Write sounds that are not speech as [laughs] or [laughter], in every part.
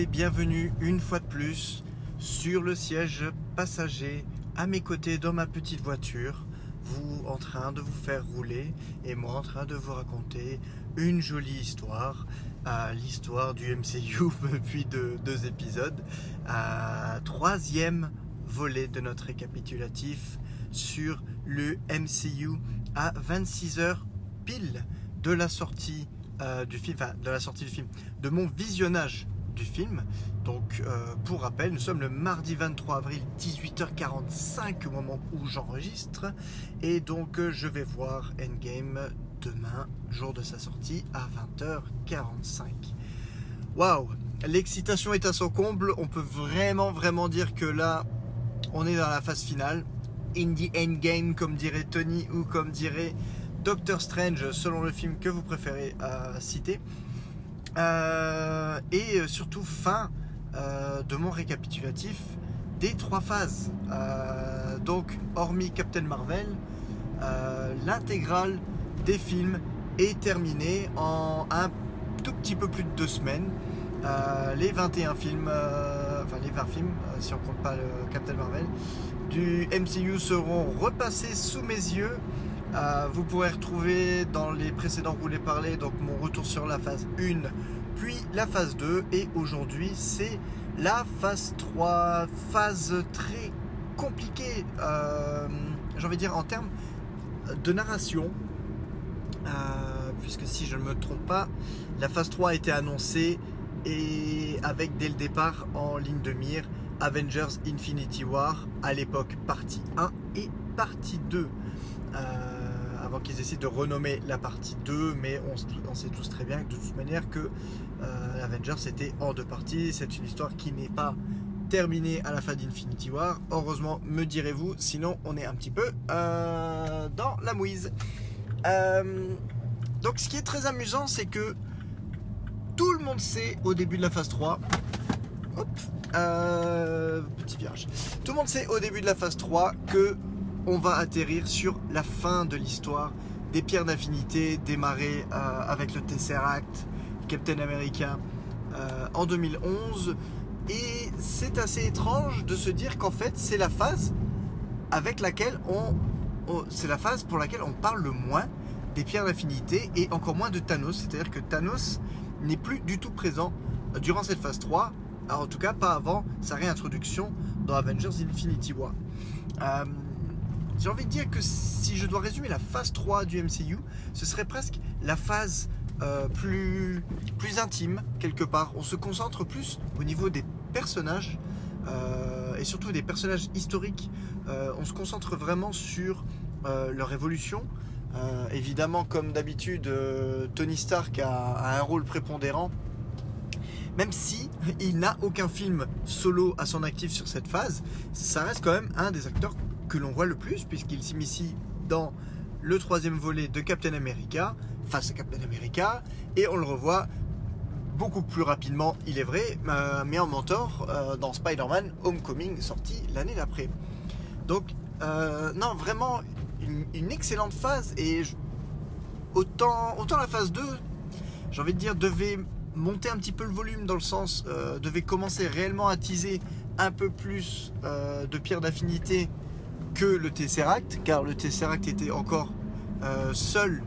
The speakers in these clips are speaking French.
bienvenue une fois de plus sur le siège passager. À mes côtés dans ma petite voiture, vous en train de vous faire rouler et moi en train de vous raconter une jolie histoire, euh, l'histoire du MCU [laughs] depuis deux, épisodes, troisième volet de notre récapitulatif sur le MCU à 26h pile de la sortie euh, du film, enfin de la sortie du film, de mon visionnage du film. Donc euh, pour rappel, nous sommes le mardi 23 avril 18h45 au moment où j'enregistre et donc euh, je vais voir Endgame demain, jour de sa sortie à 20h45. Waouh, l'excitation est à son comble, on peut vraiment vraiment dire que là on est dans la phase finale. In the endgame, comme dirait Tony ou comme dirait Doctor Strange, selon le film que vous préférez euh, citer. Euh, et surtout, fin euh, de mon récapitulatif des trois phases. Euh, donc, hormis Captain Marvel, euh, l'intégrale des films est terminée en un tout petit peu plus de deux semaines. Euh, les 21 films, euh, enfin les 20 films, euh, si on compte pas le Captain Marvel, du MCU seront repassés sous mes yeux. Euh, vous pourrez retrouver dans les précédents roulés parlés donc mon retour sur la phase 1, puis la phase 2, et aujourd'hui c'est la phase 3, phase très compliquée, euh, j'ai envie de dire en termes de narration, euh, puisque si je ne me trompe pas, la phase 3 a été annoncée et avec dès le départ en ligne de mire Avengers Infinity War à l'époque partie 1 et partie 2 euh, qu'ils essaient de renommer la partie 2 mais on, sait tous très bien que de toute manière que euh, Avengers était en deux parties c'est une histoire qui n'est pas terminée à la fin d'Infinity War heureusement me direz-vous sinon on est un petit peu euh, dans la mouise euh, donc ce qui est très amusant c'est que tout le monde sait au début de la phase 3. Hop, euh, petit virage. Tout le monde sait au début de la phase 3 que on va atterrir sur la fin de l'histoire des pierres d'infinité démarrées euh, avec le Tesseract, Captain America euh, en 2011. Et c'est assez étrange de se dire qu'en fait c'est la phase avec laquelle on, c'est la phase pour laquelle on parle le moins des pierres d'infinité et encore moins de Thanos. C'est-à-dire que Thanos n'est plus du tout présent durant cette phase 3, alors en tout cas pas avant sa réintroduction dans Avengers Infinity War. Euh, J'ai envie de dire que si je dois résumer la phase 3 du MCU, ce serait presque la phase euh, plus, plus intime quelque part. On se concentre plus au niveau des personnages euh, et surtout des personnages historiques. Euh, on se concentre vraiment sur leur évolution, évidemment, comme d'habitude, Tony Stark a, a, un rôle prépondérant. Même si il n'a aucun film solo à son actif sur cette phase, ça reste quand même un des acteurs que l'on voit le plus, puisqu'il s'immisce dans le troisième volet de Captain America, face à Captain America, et on le revoit beaucoup plus rapidement, il est vrai, euh, mais en mentor euh, dans Spider-Man Homecoming, sorti l'année d'après. Donc, euh, non, vraiment, une, excellente phase et autant, autant la phase 2, j'ai envie de dire, devait monter un petit peu le volume dans le sens, devait commencer réellement à teaser un peu plus de pierres d'affinité que le Tesseract, car le Tesseract était encore euh, seul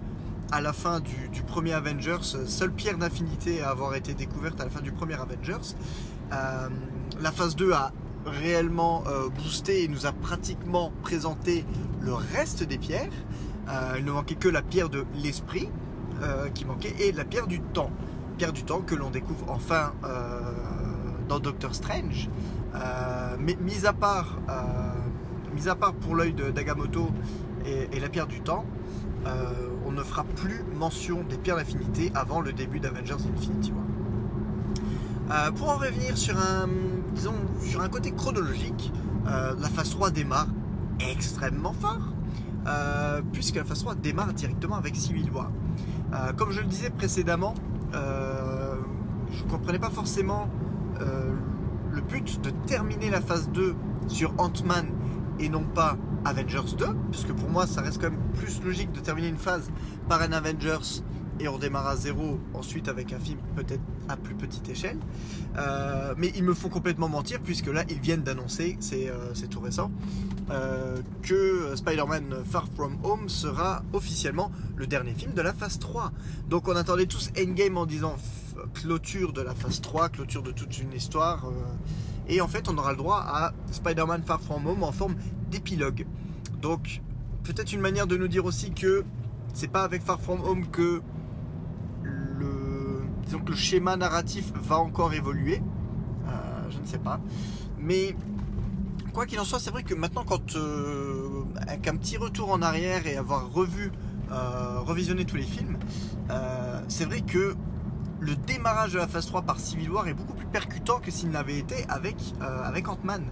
à la fin du, premier Avengers, seule pierre d'infinité à avoir été découverte à la fin du premier Avengers. Euh, la phase 2 a réellement euh, boosté et nous a pratiquement présenté le reste des pierres. Il ne manquait que la pierre de l'esprit qui manquait et la pierre du temps. Pierre du temps que l'on découvre enfin dans Doctor Strange. Mais mis à part, mis à part pour l'œil d'Agamotto et, et, la pierre du temps, on ne fera plus mention des pierres d'infinité avant le début d'Avengers Infinity War. Euh, pour en revenir sur un, disons, sur un côté chronologique, euh, la phase 3 démarre extrêmement fort, euh, puisque la phase 3 démarre directement avec Civil War. Euh, comme je le disais précédemment, euh, je ne comprenais pas forcément euh, le but de terminer la phase 2 sur Ant-Man et non pas Avengers 2, puisque pour moi ça reste quand même plus logique de terminer une phase par un Avengers et on redémarre à zéro ensuite avec un film peut-être à plus petite échelle. Euh, mais ils me font complètement mentir puisque là ils viennent d'annoncer, c'est euh, tout récent, euh, que Spider-Man Far From Home sera officiellement le dernier film de la phase 3. Donc on attendait tous Endgame en disant clôture de la phase 3, clôture de toute une histoire. Et en fait on aura le droit à Spider-Man Far From Home en forme d'épilogue. Donc peut-être une manière de nous dire aussi que c'est pas avec Far From Home que le, schéma narratif va encore évoluer. Euh, je ne sais pas. Mais quoi qu'il en soit, c'est vrai que maintenant, quand euh, avec un petit retour en arrière et avoir revu, euh, revisionné tous les films, c'est vrai que le démarrage de la phase 3 par Civil War est beaucoup plus percutant que s'il n'avait été avec, avec Ant-Man.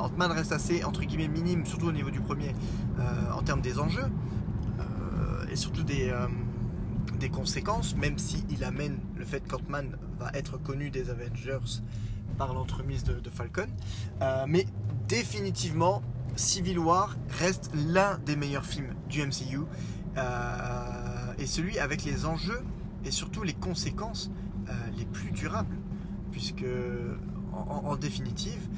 Ant-Man reste assez entre guillemets minime, surtout au niveau du premier, en termes des enjeux et surtout des, euh, conséquences, même s'il amène le fait qu'Ant-Man va être connu des Avengers par l'entremise de, Falcon. Euh, mais définitivement, Civil War reste l'un des meilleurs films du MCU euh, et celui avec les enjeux et surtout les conséquences les plus durables. Puisque, en définitive,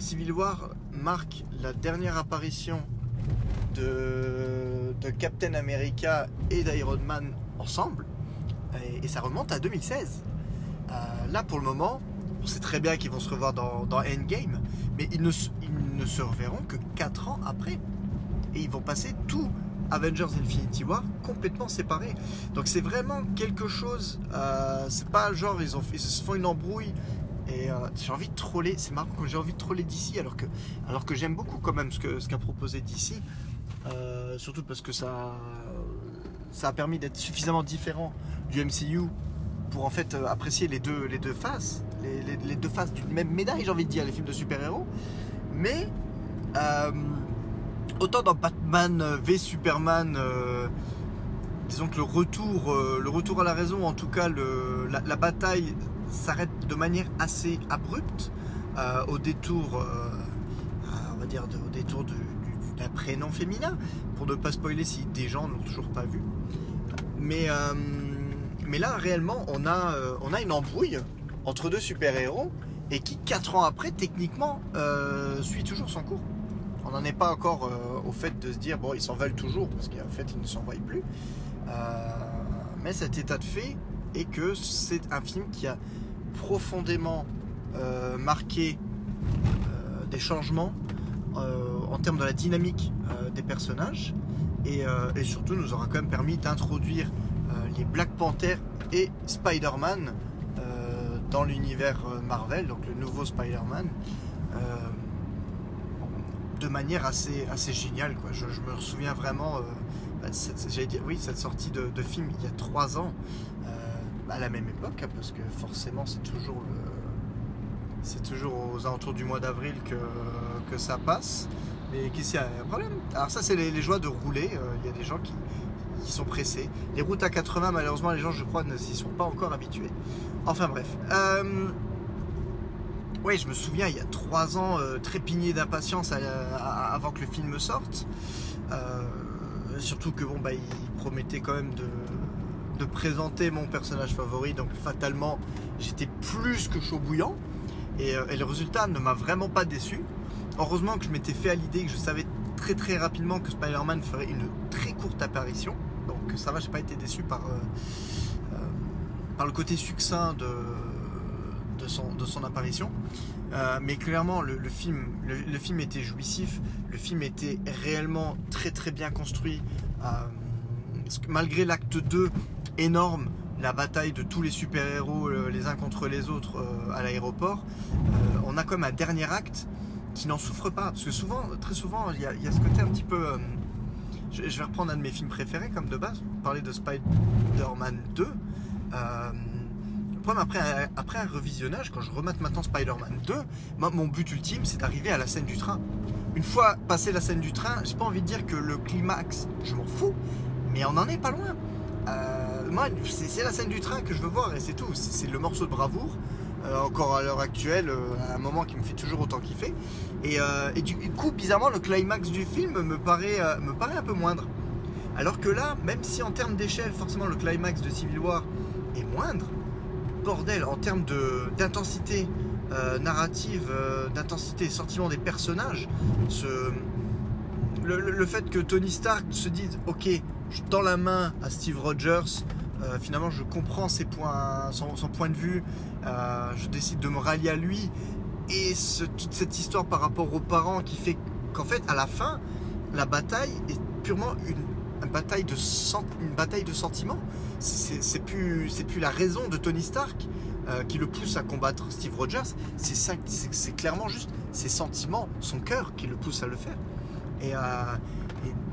Civil War marque la dernière apparition de, Captain America et d'Iron Man ensemble. Et, ça remonte à 2016. Euh, là, pour le moment, on sait très bien qu'ils vont se revoir dans, Endgame, mais ils ne, ils ne, se reverront que 4 ans après. Et ils vont passer tout Avengers Infinity War complètement séparés. Donc c'est vraiment quelque chose. Euh, c'est pas genre ils, se font une embrouille et euh, j'ai envie de troller. C'est marrant que j'ai envie de troller d'ici alors que, alors que j'aime beaucoup quand même ce qu'a ce proposé d'ici. Euh, surtout parce que ça, ça a permis d'être suffisamment différent du MCU pour en fait apprécier les deux, les deux faces, les, deux faces d'une même médaille, j'ai envie de dire, les films de super-héros. Mais autant dans Batman v Superman, disons que le retour, le retour à la raison, en tout cas la, bataille s'arrête de manière assez abrupte au détour, on d'un prénom féminin, pour ne pas spoiler si des gens n'ont toujours pas vu. Mais, euh, là, réellement, on a, euh, on a une embrouille entre deux super-héros et qui, quatre ans après, techniquement, euh, suit toujours son cours. On n'en est pas encore au fait de se dire, bon, ils s'en veulent toujours, parce qu'en fait, ils ne s'en voient plus. mais cet état de fait est que c'est un film qui a profondément marqué des changements en termes de la dynamique euh, des personnages euh, et, surtout nous aura quand même permis d'introduire euh, les Black Panther et Spider-Man dans l'univers Marvel, donc le nouveau Spider-Man de manière assez, assez géniale. Quoi. Je, me souviens vraiment, bah, j'allais dire, oui, cette sortie de, film il y a trois ans, à la même époque, hein, parce que forcément c'est toujours, c'est toujours aux alentours du mois d'avril que, que ça passe. Mais qu'est-ce qu'il y a un problème? Alors ça c'est les, joies de rouler, euh, il y a des gens qui, sont pressés. Les routes à 80 malheureusement les gens je crois ne s'y sont pas encore habitués. Enfin bref. Euh, oui je me souviens il y a trois ans euh, trépigné d'impatience avant que le film sorte. surtout que bon bah il promettait quand même de, présenter mon personnage favori donc fatalement j'étais plus que chaud bouillant et le résultat ne m'a vraiment pas déçu. Heureusement que je m'étais fait à l'idée que je savais très très rapidement que Spider-Man ferait une très courte apparition. Donc ça va, j'ai pas été déçu par, euh, euh, par le côté succinct de, de, son, de son apparition. Euh, mais clairement, le, film, le, film était jouissif, le film était réellement très très bien construit. malgré l'acte 2 énorme, la bataille de tous les super-héros les uns contre les autres à l'aéroport, on a comme un dernier acte qui n'en souffre pas. Parce que souvent, très souvent, il y a, ce côté un petit peu. Euh, je, vais reprendre un de mes films préférés, comme de base, parler de Spider-Man 2. Après, après un revisionnage, quand je remate maintenant Spider-Man 2, mon but ultime, c'est d'arriver à la scène du train. Une fois passé la scène du train, j'ai pas envie de dire que le climax, je m'en fous, mais on n'en est pas loin. Euh, moi, c'est la scène du train que je veux voir et c'est tout. C'est le morceau de bravoure. Euh, encore à l'heure actuelle, euh, un moment qui me fait toujours autant kiffer. Et, euh, et, du coup, bizarrement, le climax du film me paraît, me paraît un peu moindre. Alors que là, même si en termes d'échelle, forcément le climax de Civil War est moindre, bordel, en termes d'intensité euh, narrative, euh, d'intensité et sentiment des personnages, ce- le, fait que Tony Stark se dise Ok, je tends la main à Steve Rogers, euh, finalement je comprends ses points, son, point de vue, je décide de me rallier à lui, et toute cette histoire par rapport aux parents qui fait qu'en fait, à la fin, la bataille est purement une, bataille de sen- une bataille de sentiments. C'est plus, la raison de Tony Stark euh, qui le pousse à combattre Steve Rogers. C'est ça, c'est clairement juste ses sentiments, son cœur qui le pousse à le faire. Et, euh,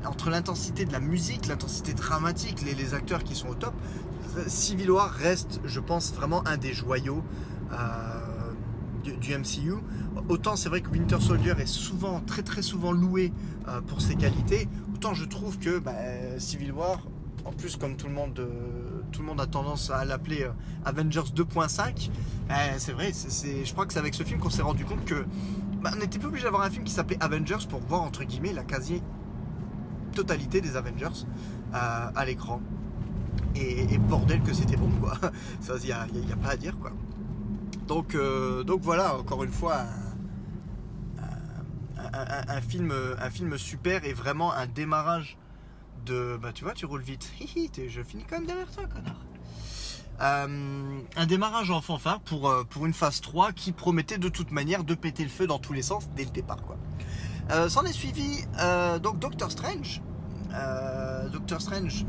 entre l'intensité de la musique, l'intensité dramatique, les, acteurs qui sont au top, Civil War reste, je pense, vraiment un des joyaux euh, du, MCU. Autant c'est vrai que Winter Soldier est souvent, très très souvent loué pour ses qualités, je trouve que bah, Civil War, en plus comme tout le monde, euh, tout le monde a tendance à l'appeler euh, Avengers 2.5, euh, c'est vrai, je crois que c'est avec ce film qu'on s'est rendu compte que bah, on n'était pas obligé d'avoir un film qui s'appelait Avengers pour voir entre guillemets la quasi totalité des Avengers euh, à l'écran. Et, bordel que c'était bon quoi. [laughs] Ça, il n'y y a- a pas à dire quoi. Donc, donc voilà, encore une fois, un, un- un- un film, un film super et vraiment un démarrage de. Bah tu vois, tu roules vite. [laughs] Hihi, t'es- je finis quand même derrière toi, connard. Euh, un démarrage en fanfare pour, euh, pour une phase 3 qui promettait de toute manière de péter le feu dans tous les sens dès le départ. Quoi. Euh, S'en est suivi euh, donc Doctor Strange. Euh, Doctor Strange,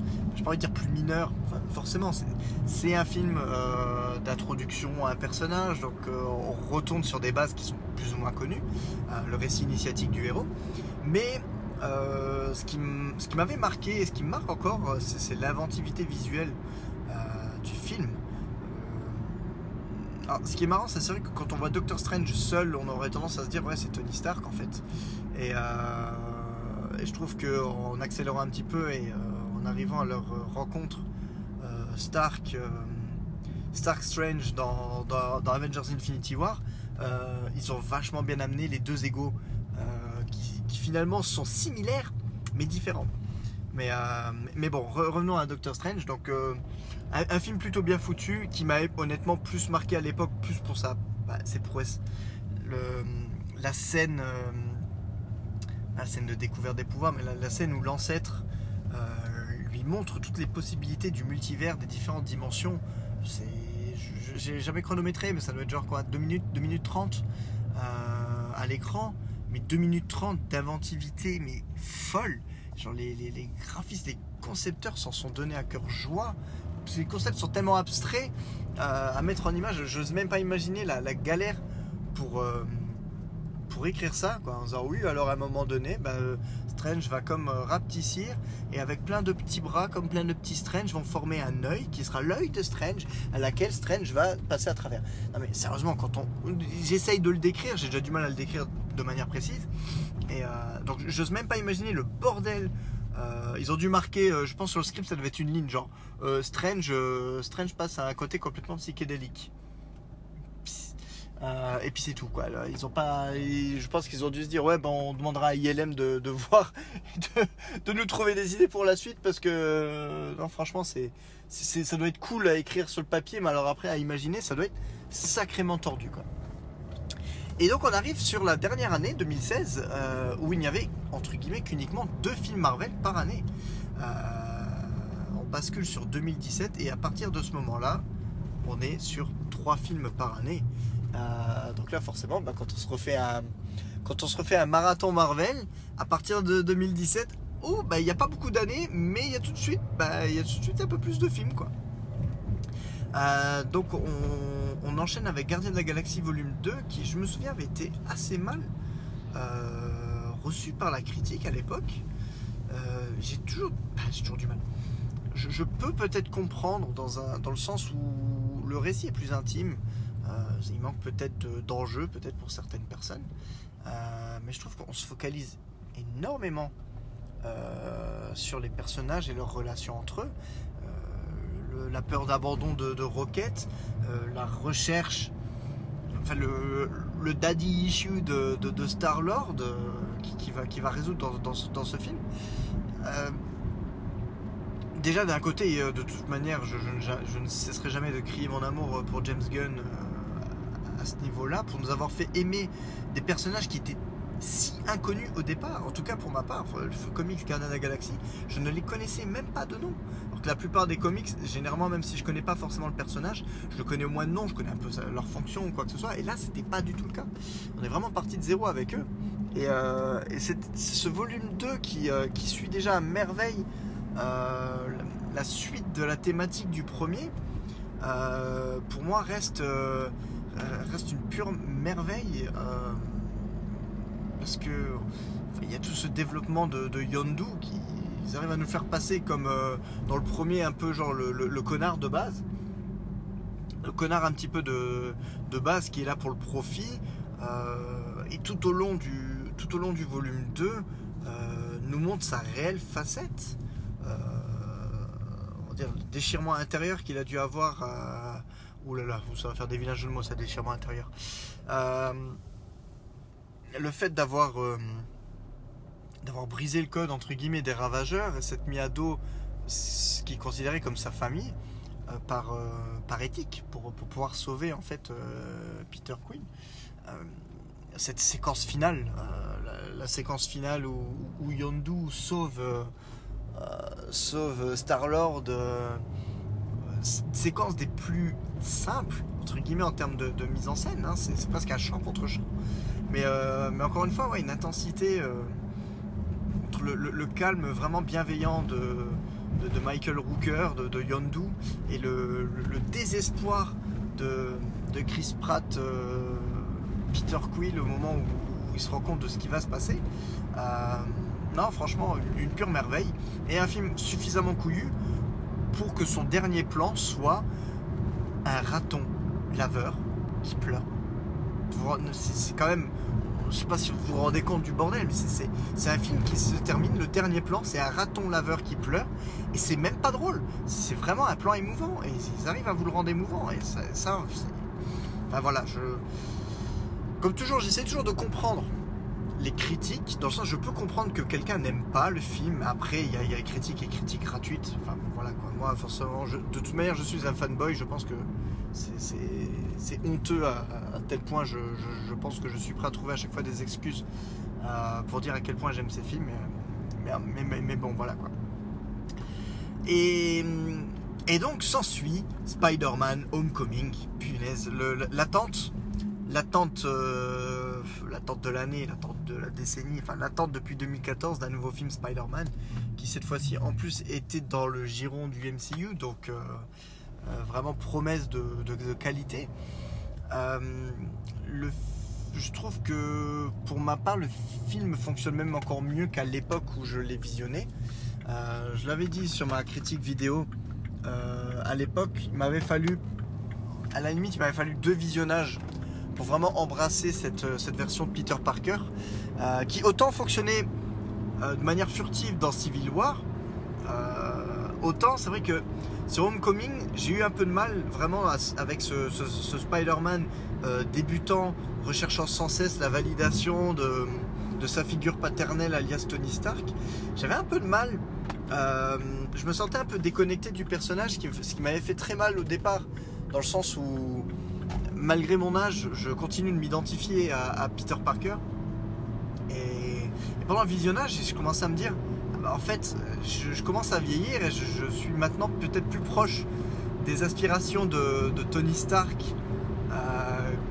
envie de dire plus mineur, forcément, c'est- un film euh, d'introduction à un personnage, donc euh, on retourne sur des bases qui sont plus ou moins connues, le récit initiatique du héros. Mais ce qui m'avait marqué et ce qui me marque encore, c'est l'inventivité visuelle du film. Ce qui est marrant, c'est vrai que quand on voit Doctor Strange seul, on aurait tendance à se dire ouais c'est Tony Stark en fait. Et je trouve que en accélérant un petit peu et euh, en arrivant à leur euh, rencontre, euh, Stark, Stark Strange dans, Avengers Infinity War, ils ont vachement bien amené les deux égaux qui, finalement sont similaires mais différents. Mais, bon, re- revenons à Doctor Strange. Donc, un, film plutôt bien foutu qui m'a honnêtement plus marqué à l'époque, plus pour sa, bah, ses prouesses. La scène, la scène de découverte des pouvoirs, mais la, scène où l'ancêtre euh, lui montre toutes les possibilités du multivers, des différentes dimensions. C'est, j'ai jamais chronométré, mais ça doit être genre quoi, 2 minutes, 2 minutes 30 euh, à l'écran, mais 2 minutes 30 d'inventivité, mais folle. Genre les, graphistes, les concepteurs s'en sont donnés à cœur joie. Ces concepts sont tellement abstraits euh, à mettre en image, j'ose même pas imaginer la, galère pour, pour écrire ça. Quoi, en disant oui, alors à un moment donné, bah, euh, Strange va comme euh, rapetissir et avec plein de petits bras, comme plein de petits Strange, vont former un œil qui sera l'œil de Strange à laquelle Strange va passer à travers. Non mais sérieusement, quand on, j'essaye de le décrire, j'ai déjà du mal à le décrire de manière précise. Et euh, donc j'ose même pas imaginer le bordel. Euh, ils ont dû marquer, je pense sur le script ça devait être une ligne genre Strange, Strange passe à un côté complètement psychédélique. Euh, et puis c'est tout quoi. Ils ont pas, je pense qu'ils ont dû se dire ouais ben on demandera à ILM de, [laughs] voir, de, nous trouver des idées pour la suite parce que euh, non franchement c'est, ça doit être cool à écrire sur le papier mais alors après à imaginer ça doit être sacrément tordu quoi. Et donc on arrive sur la dernière année 2016 euh, où il n'y avait entre guillemets qu'uniquement deux films Marvel par année. On bascule sur 2017 et à partir de ce moment-là, on est sur trois films par année. Euh, donc là forcément, bah, quand on se refait un marathon Marvel, à partir de 2017, oh bah il n'y a pas beaucoup d'années, mais il y a tout de suite, bah, y a tout de suite un peu plus de films quoi. Euh, donc on, enchaîne avec Gardien de la Galaxie volume 2 qui je me souviens avait été assez mal euh, reçu par la critique à l'époque. J'ai toujours, bah, toujours du mal. Je, je peux peut-être comprendre dans, un, dans le sens où le récit est plus intime. Euh, il manque peut-être de- d'enjeux, peut-être pour certaines personnes. Euh, mais je trouve qu'on se focalise énormément euh, sur les personnages et leurs relations entre eux. La peur d'abandon de, de Rocket, la recherche, enfin le, daddy issue de, de, Star-Lord euh, qui, va, qui va résoudre dans, dans ce- film. Déjà d'un côté, de toute manière, je, je- ne cesserai jamais de crier mon amour pour James Gunn à ce niveau-là, pour nous avoir fait aimer des personnages qui étaient si inconnus au départ. En tout cas pour ma part, le comics la Galaxie, je ne les connaissais même pas de nom. Alors que la plupart des comics, généralement, même si je connais pas forcément le personnage, je le connais au moins de nom, je connais un peu leur fonction ou quoi que ce soit. Et là, c'était pas du tout le cas. On est vraiment parti de zéro avec eux. Et, euh, et ce volume 2 qui, euh, qui suit déjà à merveille euh, la- la suite de la thématique du premier. euh, pour moi, reste, euh, euh, reste une pure merveille. euh, parce que il y a tout ce développement de, Yondu qui ils arrivent à nous faire passer comme euh, dans le premier un peu genre le, connard de base le connard un petit peu de, de base qui est là pour le profit euh, et tout au long du tout au long du volume 2 euh, nous montre sa réelle facette euh, on va dire le déchirement intérieur qu'il a dû avoir à... Ouh là là, ça va faire des vilains jeux de mots ça déchirement intérieur Euh, le fait d'avoir euh, d'avoir brisé le code entre guillemets des ravageurs et s'être mis à ce qui est considéré comme sa famille euh, par, éthique pour, pouvoir sauver en fait Peter Quinn cette séquence finale la, séquence finale où, où Yondu sauve sauve Star Lord séquence des plus simples entre guillemets en termes de, mise en scène hein. c'est presque un chant contre chant mais, euh, mais encore une fois, une intensité, euh, entre le, calme vraiment bienveillant de, de, Michael Rooker, de, Yondu, et le, désespoir de, Chris Pratt, euh, Peter Quill au moment où, il se rend compte de ce qui va se passer. Non, franchement, une, une pure merveille. Et un film suffisamment couillu pour que son dernier plan soit un raton laveur qui pleure. C'est quand même. Je sais pas si vous vous rendez compte du bordel, mais c'est- un film qui se termine. Le dernier plan, c'est un raton laveur qui pleure. Et c'est même pas drôle. C'est vraiment un plan émouvant. Et ils arrivent à vous le rendre émouvant. Et ça. ça, enfin voilà, je. Comme toujours, j'essaie toujours de comprendre les critiques. Dans le sens, je peux comprendre que quelqu'un n'aime pas le film. Après, il y, a- y critiques et critiques gratuites. Enfin voilà quoi. Moi, forcément, je- de toute manière, je suis un fanboy. Je pense que c'est- honteux à, tel point. Je, pense que je suis prêt à trouver à chaque fois des excuses euh, pour dire à quel point j'aime ces films. Mais, mais, bon, voilà quoi. Et, et donc s'ensuit Spider-Man Homecoming. Punaise, l'attente, l'attente, euh, l'attente de l'année, l'attente de la décennie, enfin l'attente depuis 2014 d'un nouveau film Spider-Man, qui cette fois-ci en plus était dans le giron du MCU, donc euh, euh, vraiment promesse de, qualité. Euh, je trouve que pour ma part, le film fonctionne même encore mieux qu'à l'époque où je l'ai visionné. Je l'avais dit sur ma critique vidéo. à l'époque, il m'avait fallu, à la limite, il m'avait fallu deux visionnages pour vraiment embrasser cette, cette version de Peter Parker, euh, qui autant fonctionnait euh, de manière furtive dans Civil War, euh, autant c'est vrai que sur Homecoming, j'ai eu un peu de mal vraiment avec ce, Spider-Man euh, débutant, recherchant sans cesse la validation de, de sa figure paternelle alias Tony Stark. J'avais un peu de mal. euh, je me sentais un peu déconnecté du personnage, ce qui m'avait fait très mal au départ, dans le sens où, malgré mon âge, je continue de m'identifier à, Peter Parker. Et, pendant le visionnage, je commençais à me dire, ah bah, en fait, je, commence à vieillir et je, suis maintenant peut-être plus proche des aspirations de, Tony Stark euh,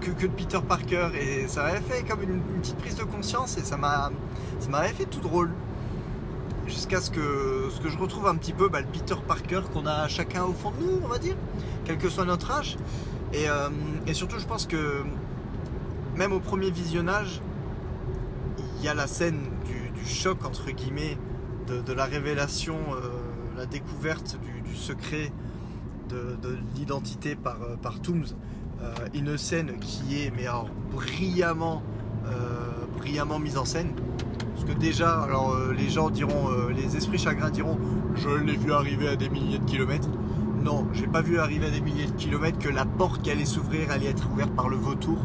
que, de Peter Parker. Et ça m'avait fait comme une, petite prise de conscience et ça m'avait fait tout drôle. Jusqu'à ce que, ce que je retrouve un petit peu bah, le Peter Parker qu'on a chacun au fond de nous, on va dire, quel que soit notre âge. Et, euh, et surtout, je pense que même au premier visionnage, il y a la scène du, choc, entre guillemets, de, la révélation, euh, la découverte du, secret de, de l'identité par, euh, par Tooms. Une scène qui est mais alors, brillamment, brillamment mise en scène. Parce que déjà, alors les gens diront, les esprits chagrins diront, je l'ai vu arriver à des milliers de kilomètres. Non, j'ai pas vu arriver à des milliers de kilomètres que la porte qui allait s'ouvrir allait être ouverte par le vautour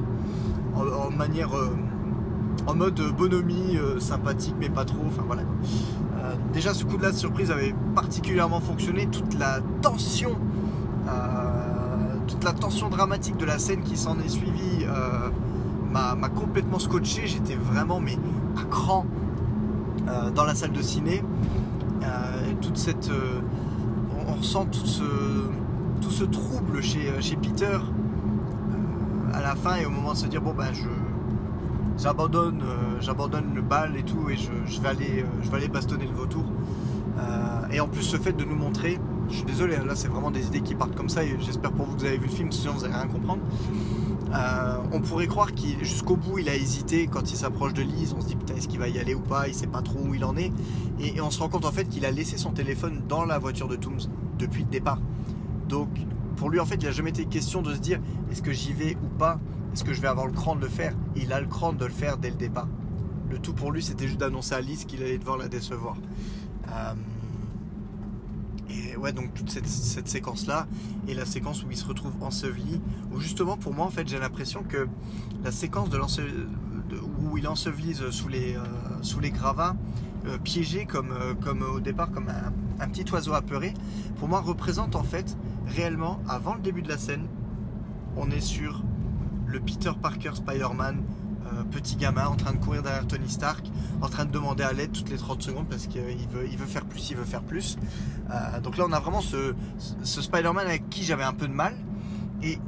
en, manière, euh, en mode bonhomie, euh, sympathique mais pas trop. Enfin quoi. déjà, ce coup de la surprise avait particulièrement fonctionné. Toute la tension, toute la tension dramatique de la scène qui s'en est suivie m'a complètement scotché. J'étais vraiment mais à cran dans la salle de ciné. toute cette, on, ressent tout ce, trouble chez, chez Peter à la fin et au moment de se dire bon ben je j'abandonne euh, j'abandonne le bal et tout et je, vais aller euh, je bastonner le vautour. Euh, et en plus ce fait de nous montrer je suis désolé hein, là c'est vraiment des idées qui partent comme ça et j'espère pour vous que vous avez vu le film sinon vous n'allez rien comprendre on pourrait croire qu'il jusqu'au bout il a hésité quand il s'approche de Lise. On se dit putain est-ce qu'il va y aller ou pas? Il sait pas trop où il en est. Et, on se rend compte en fait qu'il a laissé son téléphone dans la voiture de Tooms depuis le départ. Donc pour lui, en fait, il n'a jamais été question de se dire est-ce que j'y vais ou pas? Est-ce que je vais avoir le cran de le faire? Il a le cran de le faire dès le départ. Le tout pour lui, c'était juste d'annoncer à Alice qu'il allait devoir la décevoir. Euh, et ouais, donc toute cette, séquence-là, et la séquence où il se retrouve enseveli, où justement pour moi, en fait, j'ai l'impression que la séquence de, où il ensevelise sous les, euh, gravats, euh, piégé comme, comme au départ, comme un, un, petit oiseau apeuré, pour moi représente en fait réellement, avant le début de la scène, on est sur le Peter Parker Spider-Man, euh, petit gamin en train de courir derrière Tony Stark, en train de demander à l'aide toutes les 30 secondes parce qu'il veut, il veut faire plus, il veut faire plus. Euh, donc là, on a vraiment ce, Spider-Man avec qui j'avais un peu de mal. Et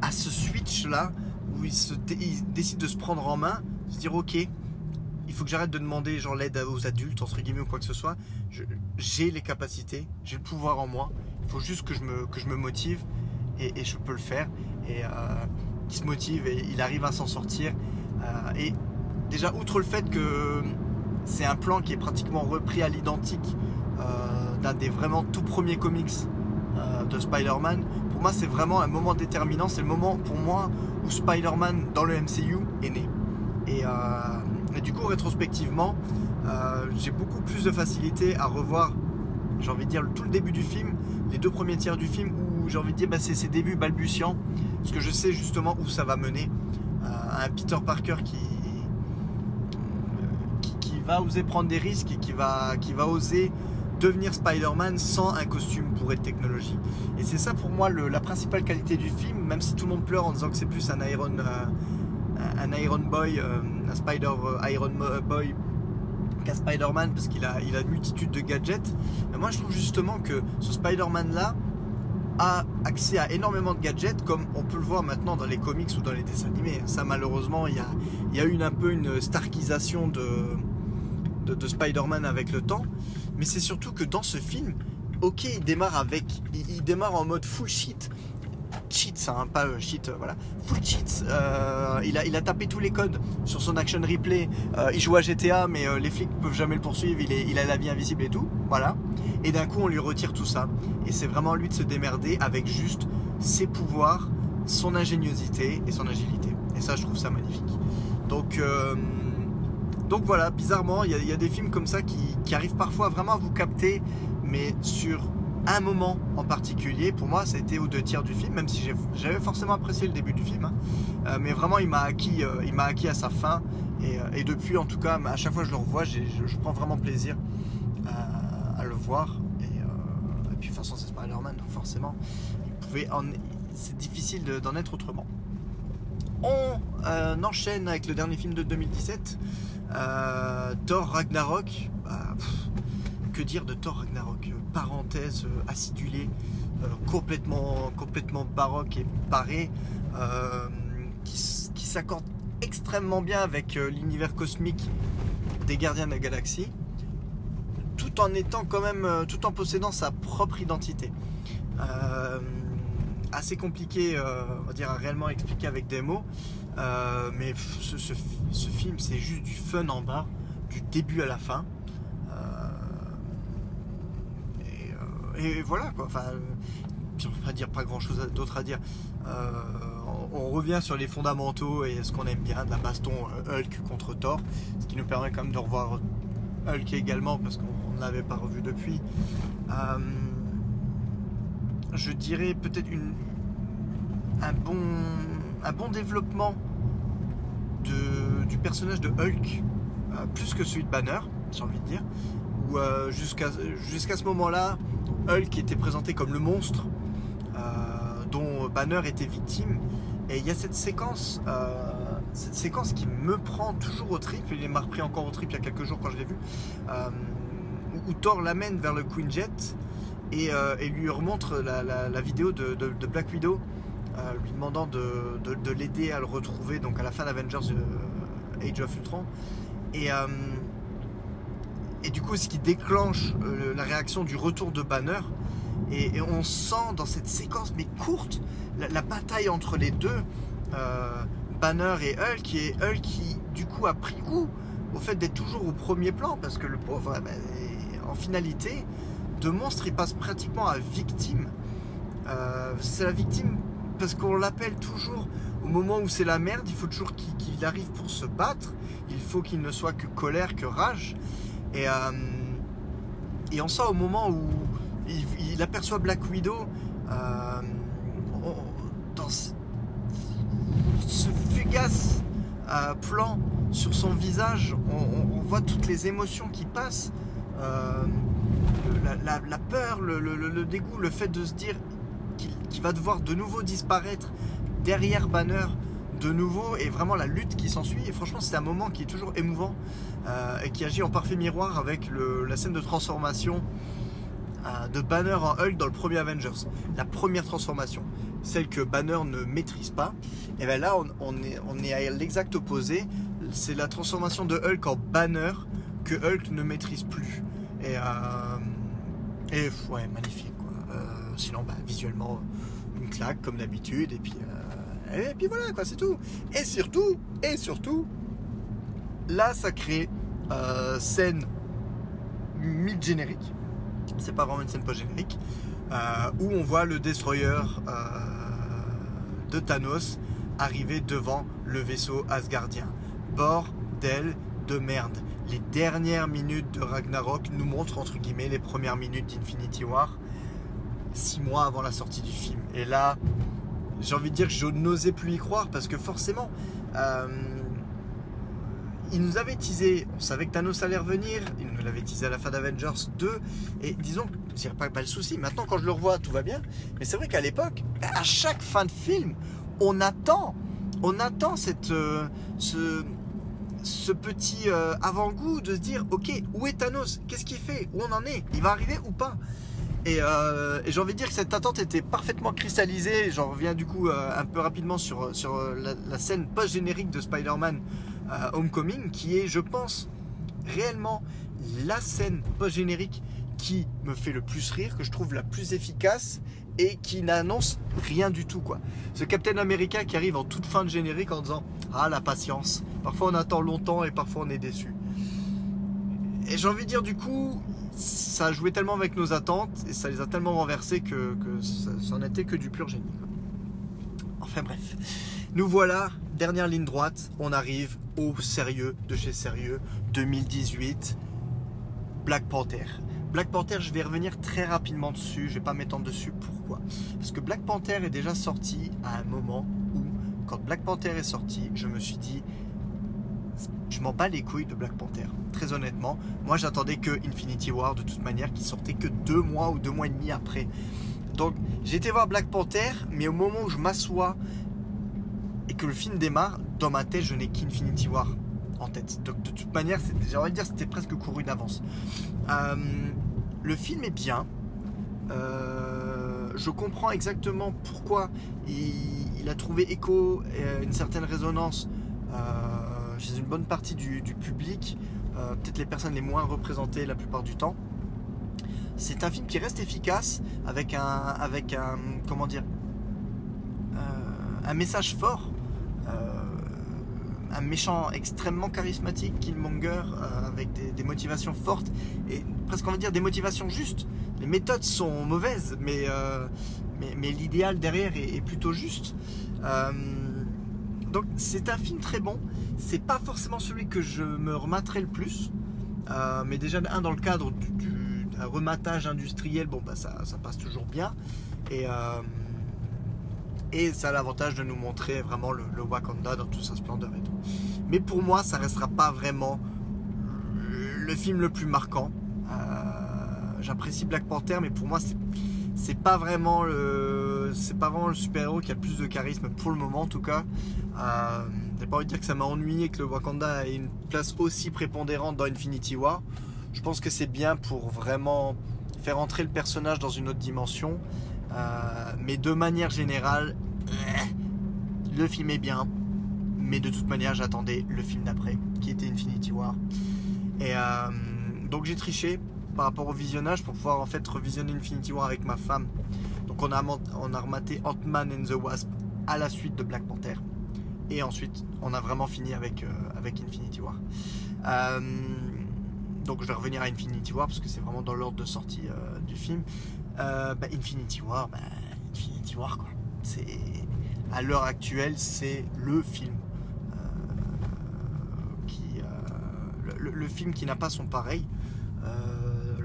à ce switch-là, où il, se, décide de se prendre en main, se dire ok, il faut que j'arrête de demander genre l'aide aux adultes, entre guillemets, ou quoi que ce soit. J'ai les capacités, j'ai le pouvoir en moi. Il faut juste que je me, que je me motive et, je peux le faire. Et euh, se motive et il arrive à s'en sortir. Euh, et déjà, outre le fait que c'est un plan qui est pratiquement repris à l'identique euh, d'un des vraiment tout premiers comics de Spider-Man, pour moi, c'est vraiment un moment déterminant. C'est le moment pour moi où Spider-Man dans le MCU est né. Et, et du coup, rétrospectivement, j'ai beaucoup plus de facilité à revoir j'ai envie de dire, tout le début du film, les deux premiers tiers du film, où j'ai envie de dire, bah, c'est ses débuts balbutiants, parce que je sais justement où ça va mener. Euh, un Peter Parker qui, qui, va oser prendre des risques et qui va, qui va oser devenir Spider-Man sans un costume pour être technologie. Et c'est ça pour moi la principale qualité du film, même si tout le monde pleure en disant que c'est plus un Iron, euh, un Iron Boy, euh, un Spider Iron Boy qu'à Spider-Man parce qu'il a, il a une multitude de gadgets. Mais moi je trouve justement que ce Spider-Man là a accès à énormément de gadgets comme on peut le voir maintenant dans les comics ou dans les dessins animés. Ça malheureusement il y a, il un peu une starkisation de, de, de Spider-Man avec le temps. Mais c'est surtout que dans ce film, ok il démarre en mode full shit cheats, hein, pas euh, cheat, euh, voilà, full cheats. Euh, il, a, tapé tous les codes sur son action replay. il joue à GTA, mais les flics peuvent jamais le poursuivre. Il a la vie invisible et tout, voilà. Et d'un coup, on lui retire tout ça. Et c'est vraiment lui de se démerder avec juste ses pouvoirs, son ingéniosité et son agilité. Et ça, je trouve ça magnifique. Donc, donc voilà, bizarrement, il y, a des films comme ça qui, arrivent parfois vraiment à vous capter, mais sur un moment en particulier, pour moi, ça a été aux deux tiers du film, même si j'avais forcément apprécié le début du film. Hein. Euh, mais vraiment, il m'a acquis, euh, acquis à sa fin. Euh, et, depuis, en tout cas, à chaque fois que je le revois, je, prends vraiment plaisir voir. Et, puis, de toute façon, c'est Spider-Man, donc forcément, c'est difficile d'en être autrement. On enchaîne avec le dernier film de 2017, Thor Ragnarok. Bah, que dire de Thor Ragnarok? Parenthèse euh, acidulée, euh, complètement, complètement baroque et barrée, euh, qui, s'accorde extrêmement bien avec l'univers cosmique des Gardiens de la Galaxie, tout en étant quand même, tout en possédant sa propre identité. assez compliqué, on va dire, à réellement expliquer avec des mots, mais ce film, c'est juste du fun en bas, du début à la fin. et voilà quoi. Enfin, on va dire pas grand chose d'autre à dire. Euh, on, revient sur les fondamentaux et ce qu'on aime bien de la baston euh, Hulk contre Thor, ce qui nous permet quand même de revoir Hulk également parce qu'on l'avait pas revu depuis. Euh, je dirais peut-être une, un, bon, un bon développement de, du personnage de Hulk plus que celui de Banner. j'ai envie de dire. Où jusqu'à jusqu'à ce moment-là, Hulk était présenté comme le monstre dont Banner était victime. Et il y a cette séquence, cette séquence qui me prend toujours au trip. Il m'a repris encore au trip il y a quelques jours quand je l'ai vu. Où Thor l'amène vers le Queen Jet euh, et, lui remontre la, vidéo de, Black Widow, euh, lui demandant de, l'aider à le retrouver donc à la fin d'Avengers euh, Age of Ultron. Et, et du coup, ce qui déclenche la réaction du retour de Banner. Et, on sent dans cette séquence, mais courte, la, bataille entre les deux, Banner et Hulk, et Hulk qui, du coup, a pris goût au fait d'être toujours au premier plan, parce que le pauvre, eh ben, en finalité, de monstre, il passe pratiquement à victime. Euh, c'est la victime parce qu'on l'appelle toujours au moment où c'est la merde, il faut toujours qu'il arrive pour se battre. Il faut qu'il ne soit que colère, que rage. Et, euh, et on sent au moment où il, aperçoit Black Widow euh, dans ce, fugace plan sur son visage, on, voit toutes les émotions qui passent la, peur, le, dégoût, le fait de se dire qu'il va devoir de nouveau disparaître derrière Banner de nouveau et vraiment la lutte qui s'ensuit. Et franchement, c'est un moment qui est toujours émouvant euh, et qui agit en parfait miroir avec la scène de transformation euh, de Banner en Hulk dans le premier Avengers. La première transformation, celle que Banner ne maîtrise pas. Et bien là, on est à l'exact opposé. C'est la transformation de Hulk en Banner que Hulk ne maîtrise plus. Et, euh, et ouais, magnifique. Euh, sinon, bah, visuellement, une claque comme d'habitude. Et puis, euh, et voilà c'est tout. Et surtout, et surtout, la sacrée euh, scène mid-générique. C'est pas vraiment une scène post-générique. où on voit le destroyer de Thanos arriver devant le vaisseau Asgardien. Bordel de merde. Les dernières minutes de Ragnarok nous montrent entre guillemets les premières minutes d'Infinity War, six mois avant la sortie du film. Et là, j'ai envie de dire que je n'osais plus y croire parce que forcément, euh, il nous avait teasé, on savait que Thanos allait revenir, il nous l'avait teasé à la fin d'Avengers 2, et disons, je pas, pas le souci, maintenant quand je le revois, tout va bien, mais c'est vrai qu'à l'époque, à chaque fin de film, on attend, on attend cette, euh, ce, ce petit euh, avant-goût de se dire ok où est Thanos? Qu'est-ce qu'il fait? Où on en est? Il va arriver ou pas? Euh, et, j'ai envie de dire que cette attente était parfaitement cristallisée. J'en reviens du coup euh, un peu rapidement sur, sur la, scène post-générique de Spider-Man Homecoming qui est je pense réellement la scène post-générique qui me fait le plus rire que je trouve la plus efficace et qui n'annonce rien du tout quoi. Ce Captain America qui arrive en toute fin de générique en disant ah la patience. Parfois on attend longtemps et parfois on est déçu. Et j'ai envie de dire du coup ça a joué tellement avec nos attentes et ça les a tellement renversés que, ça, n'en était que du pur génie. Enfin bref, nous voilà, dernière ligne droite, on arrive au sérieux de chez sérieux 2018, Black Panther. Black Panther, je vais revenir très rapidement dessus, je vais pas m'étendre dessus. Pourquoi? Parce que Black Panther est déjà sorti à un moment où, quand Black Panther est sorti, je me suis dit, je m'en bats les couilles de Black Panther. Très honnêtement, moi j'attendais que Infinity War de toute manière qui sortait que deux mois ou deux mois et demi après. Donc été voir Black Panther, mais au moment où je m'assois et que le film démarre, dans ma tête je n'ai qu'Infinity War en tête. Donc de toute manière, j'ai envie de dire c'était presque couru d'avance. Euh, le film est bien. Euh, je comprends exactement pourquoi il, a trouvé écho et une certaine résonance euh, chez une bonne partie du, public, peut-être les personnes les moins représentées la plupart du temps. C'est un film qui reste efficace avec un, avec un comment dire, un message fort un méchant extrêmement charismatique, Killmonger, euh, avec des, motivations fortes et presque on va dire des motivations justes. Les méthodes sont mauvaises, mais, euh, mais, l'idéal derrière est, plutôt juste. Euh, donc c'est un film très bon. C'est pas forcément celui que je me rematerai le plus, mais déjà un dans le cadre du, rematage industriel, bon bah ça, ça passe toujours bien. Et et ça a l'avantage de nous montrer vraiment le, Wakanda dans toute sa splendeur et tout. Mais pour moi, ça restera pas vraiment le film le plus marquant. J'apprécie Black Panther, mais pour moi, c'est pas vraiment le c'est pas vraiment le super héros qui a le plus de charisme pour le moment en tout cas euh, j'ai pas envie de dire que ça m'a ennuyé que le Wakanda ait une place aussi prépondérante dans Infinity War je pense que c'est bien pour vraiment faire entrer le personnage dans une autre dimension euh, mais de manière générale eh, le film est bien mais de toute manière j'attendais le film d'après qui était Infinity War et euh, donc j'ai triché par rapport au visionnage pour pouvoir en fait revisionner Infinity War avec ma femme. Donc on a, rematé Ant-Man and the Wasp à la suite de Black Panther. Et ensuite, on a vraiment fini avec, euh, Infinity War. Euh, donc je vais revenir à Infinity War parce que c'est vraiment dans l'ordre de sortie euh, du film. Bah, Infinity War, bah, Infinity War quoi. C'est à l'heure actuelle, c'est le film qui le, le, film qui n'a pas son pareil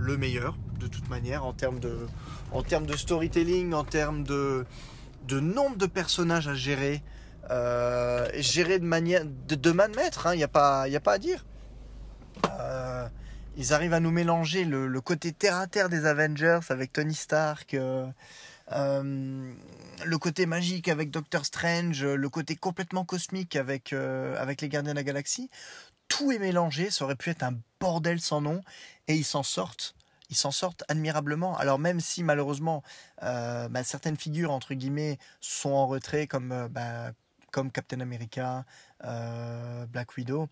le meilleur de toute manière en termes de, en termes de storytelling, en termes de, de nombre de personnages à gérer, euh, gérer de manière de, de main de maître, il hein, n'y a, pas, a pas à dire. Euh, ils arrivent à nous mélanger le, côté terre à terre des Avengers avec Tony Stark, euh, le côté magique avec Doctor Strange, le côté complètement cosmique avec, avec les Gardiens de la Galaxie. Tout est mélangé, ça aurait pu être un bordel sans nom, et ils s'en sortent ils s'en sortent admirablement. Alors même si malheureusement euh, bah, certaines figures entre guillemets sont en retrait comme euh, bah, comme Captain America, euh, Black Widow.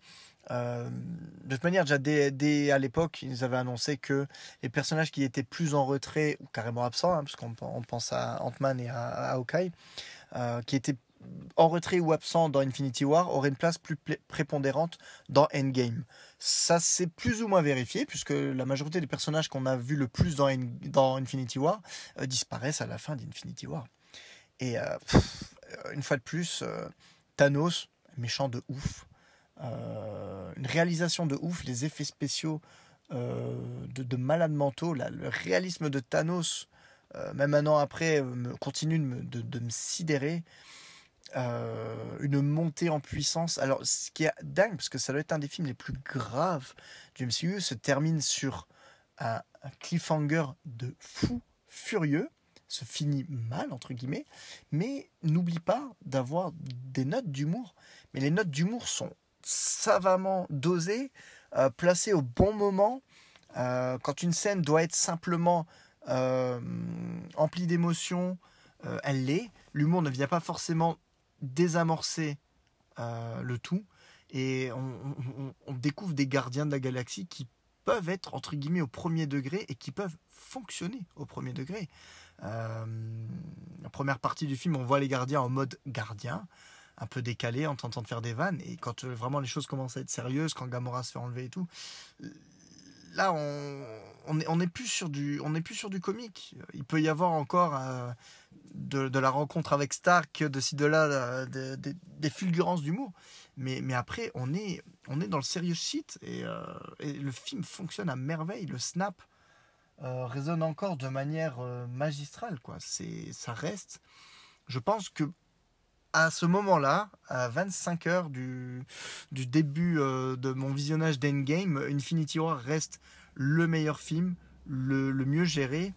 De toute manière, déjà dès, à l'époque, ils avaient annoncé que les personnages qui étaient plus en retrait ou carrément absents, hein, parce qu'on pense à Ant-Man et à, à Hawkeye, qui étaient en retrait ou absent dans Infinity War aurait une place plus prépondérante dans Endgame. Ça c'est plus ou moins vérifié puisque la majorité des personnages qu'on a vu le plus dans, dans Infinity War euh, disparaissent à la fin d'Infinity War. Et euh, une fois de plus, euh, Thanos, méchant de ouf. Une réalisation de ouf, les effets spéciaux de, malades mentaux, le réalisme de Thanos, même un an après, continue de de me sidérer. Euh, une montée en puissance. Alors, ce qui est dingue, parce que ça doit être un des films les plus graves du MCU, se termine sur un, cliffhanger de fou furieux, se finit mal, entre guillemets, mais n'oublie pas d'avoir des notes d'humour. Mais les notes d'humour sont savamment dosées, euh, placées au bon moment. Euh, quand une scène doit être simplement emplie d'émotions, elle l'est. L'humour ne vient pas forcément désamorcer euh, le tout et on, découvre des gardiens de la galaxie qui peuvent être entre guillemets au premier degré et qui peuvent fonctionner au premier degré. Euh, la première partie du film, on voit les gardiens en mode gardien, un peu décalé, en tentant de faire des vannes. Et quand euh, vraiment les choses commencent à être sérieuses, quand Gamora se fait enlever et tout, là on, on est, plus sur du on est plus sur du comique. Il peut y avoir encore de, la rencontre avec Stark, de ci, de là, des fulgurances d'humour. Mais, mais après, on est, on est dans le serious shit et, euh, le film fonctionne à merveille. Le snap euh, résonne encore de manière euh, magistrale. Quoi. Ça reste. Je pense que à ce moment-là, à 25 heures du, début de mon visionnage d'Endgame, Infinity War reste le meilleur film, le, mieux géré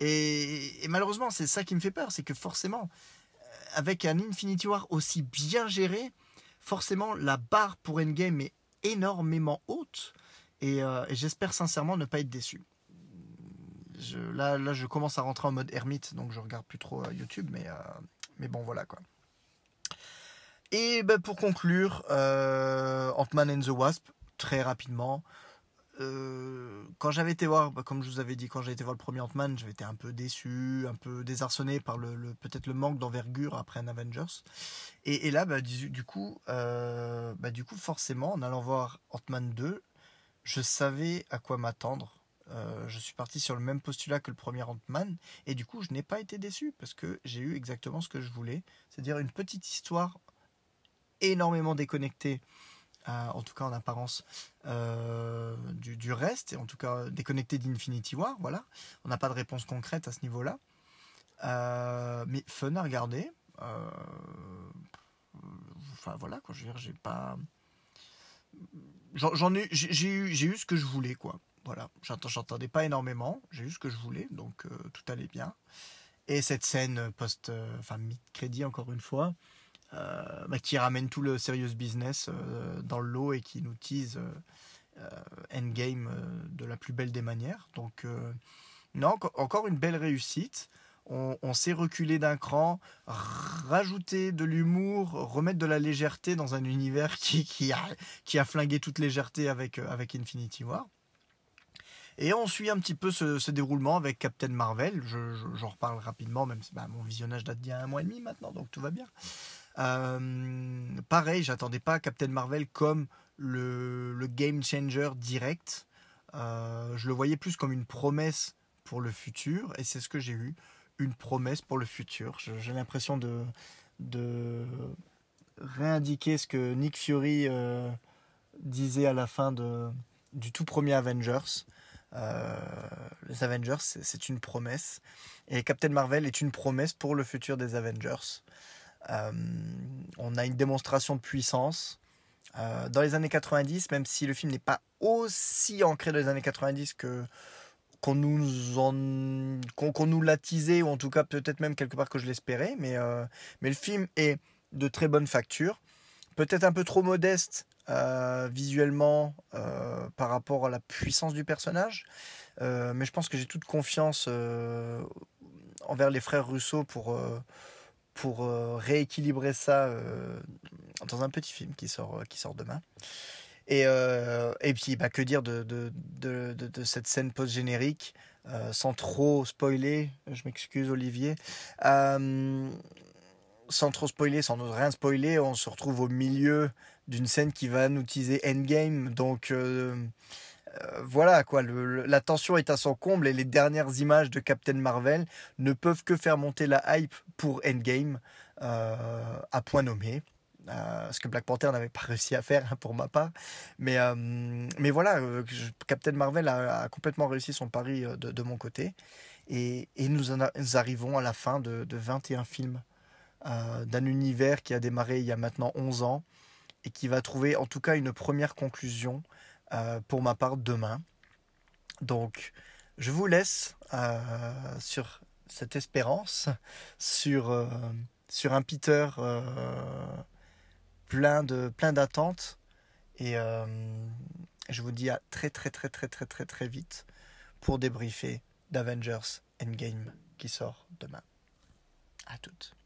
et, malheureusement, c'est ça qui me fait peur, c'est que forcément, euh, avec un Infinity War aussi bien géré, forcément la barre pour Endgame est énormément haute. Et, euh, j'espère sincèrement ne pas être déçu. Là, je commence à rentrer en mode ermite, donc je regarde plus trop euh, YouTube, mais, mais bon, voilà quoi. Et ben, pour conclure, Ant-Man and the Wasp, très rapidement. Euh, quand j'avais été voir, bah, comme je vous avais dit, quand j'ai été voir le premier Ant-Man, j'avais été un peu déçu, un peu désarçonné par le, peut-être le manque d'envergure après un Avengers. Et, là, bah, du, coup, euh, bah, du coup, forcément, en allant voir Ant-Man 2, je savais à quoi m'attendre. Euh, je suis parti sur le même postulat que le premier Ant-Man et du coup je n'ai pas été déçu parce que j'ai eu exactement ce que je voulais, c'est-à-dire une petite histoire énormément déconnectée en tout cas en apparence, euh, du, reste, et en tout cas déconnecté d'Infinity War. Voilà, on n'a pas de réponse concrète à ce niveau-là. Euh, mais fun à regarder. Euh, enfin voilà, je veux dire, j'ai pas. j'en ai, j'ai eu, ce que je voulais, quoi. Voilà, j'entendais pas énormément, j'ai eu ce que je voulais, donc euh, tout allait bien. Et cette scène post, euh, enfin mid-crédit encore une fois, euh, bah, qui ramène tout le serious business dans le lot et qui nous tease Endgame de la plus belle des manières. Donc non, encore une belle réussite on, s'est reculé d'un cran, rajouter de l'humour, remettre de la légèreté dans un univers [laughs] qui, a, flingué toute légèreté avec, euh, Infinity War. Et on suit un petit peu ce, déroulement avec Captain Marvel. J'en reparle rapidement, même si bah, mon visionnage date d'il y a un mois et demi maintenant, donc tout va bien. Euh, pareil, j'attendais pas Captain Marvel comme le, game changer direct. Euh, je le voyais plus comme une promesse pour le futur, et c'est ce que j'ai eu une promesse pour le futur. J'ai l'impression de, de réindiquer ce que Nick Fury euh, disait à la fin de, du tout premier Avengers. Les Avengers, c'est une promesse. Et Captain Marvel est une promesse pour le futur des Avengers. Euh, on a une démonstration de puissance. dans les années 90, même si le film n'est pas aussi ancré dans les années 90 que qu'on nous en qu'on nous l'a ou en tout cas peut-être même quelque part que je l'espérais mais euh, mais le film est de très bonne facture peut-être un peu trop modeste euh, visuellement euh, par rapport à la puissance du personnage mais je pense que j'ai toute confiance envers les frères Russo pour pour rééquilibrer ça dans un petit film qui sort qui sort demain. Et, euh, et puis, bah, que dire de, de, de, cette scène post-générique, euh, sans trop spoiler, je m'excuse Olivier, euh, sans trop spoiler, sans rien spoiler, on se retrouve au milieu d'une scène qui va nous teaser Endgame, donc voilà quoi, la tension est à son comble et les dernières images de Captain Marvel ne peuvent que faire monter la hype pour Endgame à point nommé. Euh, ce que Black Panther n'avait pas réussi à faire hein, pour ma part. Mais, euh, mais voilà, euh, Captain Marvel a, complètement réussi son pari de, mon côté. Et, et nous, arrivons à la fin de, de 21 films d'un univers qui a démarré il y a maintenant 11 ans et qui va trouver en tout cas une première conclusion pour ma part demain. Donc, je vous laisse sur cette espérance, sur, sur un Peter plein de plein d'attentes et euh, je vous dis à très très très très très très très vite pour débriefer d'Avengers Endgame qui sort demain. À toutes.